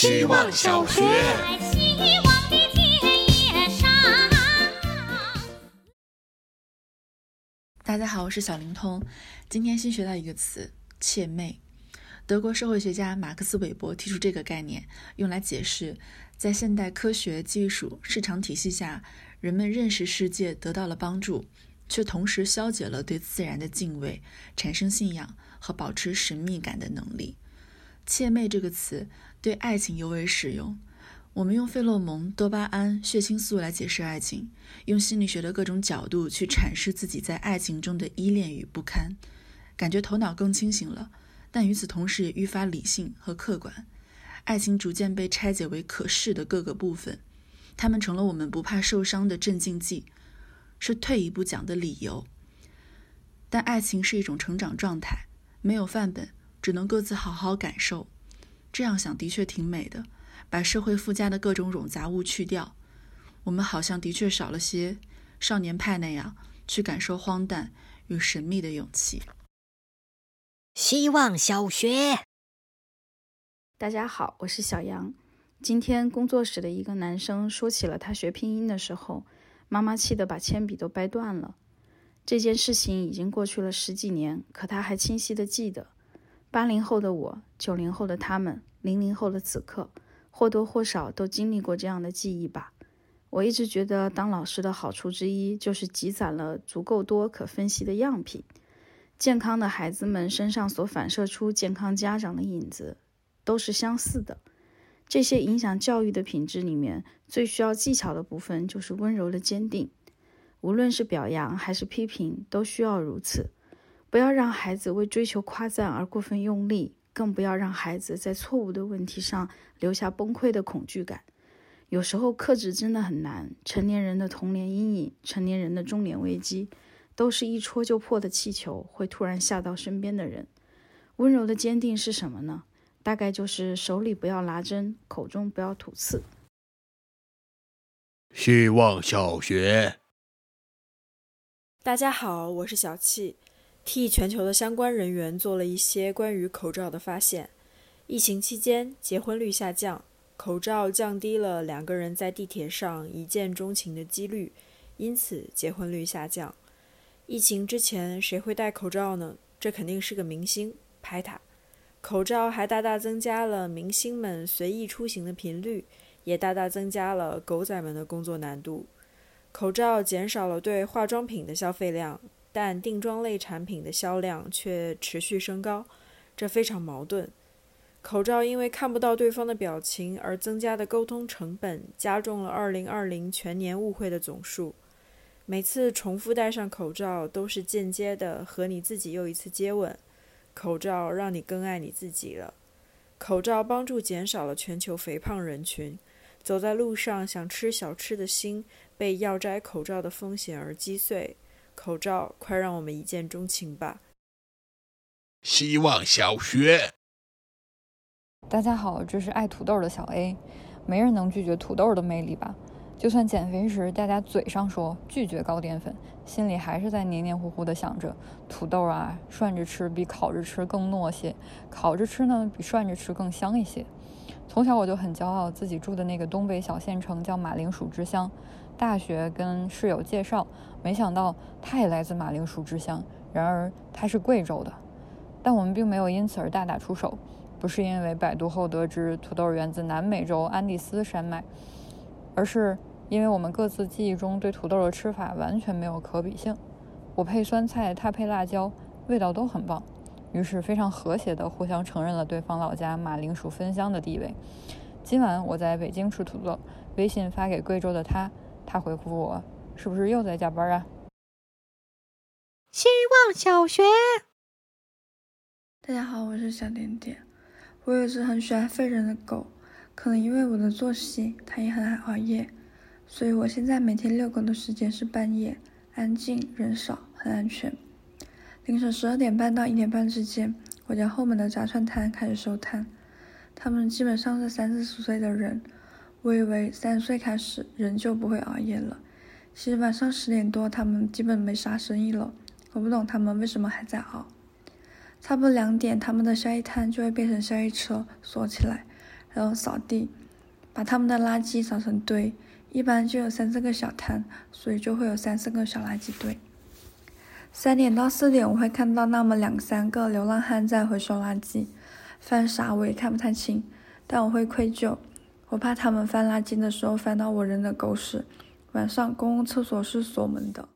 希望小学。大家好，我是小灵通。今天新学到一个词“怯媚”。德国社会学家马克思韦伯提出这个概念，用来解释在现代科学技术市场体系下，人们认识世界得到了帮助，却同时消解了对自然的敬畏、产生信仰和保持神秘感的能力。怯媚这个词对爱情尤为适用。我们用费洛蒙、多巴胺、血清素来解释爱情，用心理学的各种角度去阐释自己在爱情中的依恋与不堪，感觉头脑更清醒了。但与此同时，也愈发理性和客观。爱情逐渐被拆解为可视的各个部分，它们成了我们不怕受伤的镇静剂，是退一步讲的理由。但爱情是一种成长状态，没有范本，只能各自好好感受。这样想的确挺美的，把社会附加的各种冗杂物去掉，我们好像的确少了些少年派那样去感受荒诞与神秘的勇气。希望小学，大家好，我是小杨。今天工作室的一个男生说起了他学拼音的时候，妈妈气得把铅笔都掰断了。这件事情已经过去了十几年，可他还清晰的记得。八零后的我，九零后的他们，零零后的此刻，或多或少都经历过这样的记忆吧。我一直觉得，当老师的好处之一，就是积攒了足够多可分析的样品。健康的孩子们身上所反射出健康家长的影子，都是相似的。这些影响教育的品质里面，最需要技巧的部分就是温柔的坚定。无论是表扬还是批评，都需要如此。不要让孩子为追求夸赞而过分用力，更不要让孩子在错误的问题上留下崩溃的恐惧感。有时候克制真的很难。成年人的童年阴影，成年人的中年危机。都是一戳就破的气球，会突然吓到身边的人。温柔的坚定是什么呢？大概就是手里不要拿针，口中不要吐刺。希望小学，大家好，我是小气，替全球的相关人员做了一些关于口罩的发现。疫情期间，结婚率下降，口罩降低了两个人在地铁上一见钟情的几率，因此结婚率下降。疫情之前，谁会戴口罩呢？这肯定是个明星，拍他。口罩还大大增加了明星们随意出行的频率，也大大增加了狗仔们的工作难度。口罩减少了对化妆品的消费量，但定妆类产品的销量却持续升高，这非常矛盾。口罩因为看不到对方的表情而增加的沟通成本，加重了2020全年误会的总数。每次重复戴上口罩，都是间接的和你自己又一次接吻。口罩让你更爱你自己了。口罩帮助减少了全球肥胖人群。走在路上想吃小吃的心，被要摘口罩的风险而击碎。口罩，快让我们一见钟情吧！希望小学，大家好，这是爱土豆的小 A。没人能拒绝土豆的魅力吧？就算减肥时大家嘴上说拒绝高淀粉，心里还是在黏黏糊糊的想着土豆啊，涮着吃比烤着吃更糯些，烤着吃呢比涮着吃更香一些。从小我就很骄傲，自己住的那个东北小县城叫马铃薯之乡。大学跟室友介绍，没想到他也来自马铃薯之乡，然而他是贵州的。但我们并没有因此而大打出手，不是因为百度后得知土豆源自南美洲安第斯山脉，而是。因为我们各自记忆中对土豆的吃法完全没有可比性，我配酸菜，他配辣椒，味道都很棒，于是非常和谐地互相承认了对方老家马铃薯分香的地位。今晚我在北京吃土豆，微信发给贵州的他，他回复我：“是不是又在加班啊？”希望小学，大家好，我是小点点，我有只很喜欢吠人的狗，可能因为我的作息，它也很爱熬夜。所以我现在每天遛狗的时间是半夜，安静，人少，很安全。凌晨十二点半到一点半之间，我家后门的炸串摊开始收摊。他们基本上是三四十岁的人。我以为三岁开始人就不会熬夜了，其实晚上十点多他们基本没啥生意了。我不懂他们为什么还在熬。差不多两点，他们的宵夜摊就会变成宵夜车锁起来，然后扫地，把他们的垃圾扫成堆，一般就有三四个小摊，所以就会有三四个小垃圾堆。三点到四点，我会看到那么两三个流浪汉在回收垃圾，翻啥我也看不太清，但我会愧疚，我怕他们翻垃圾的时候翻到我扔的狗屎。晚上公共厕所是锁门的。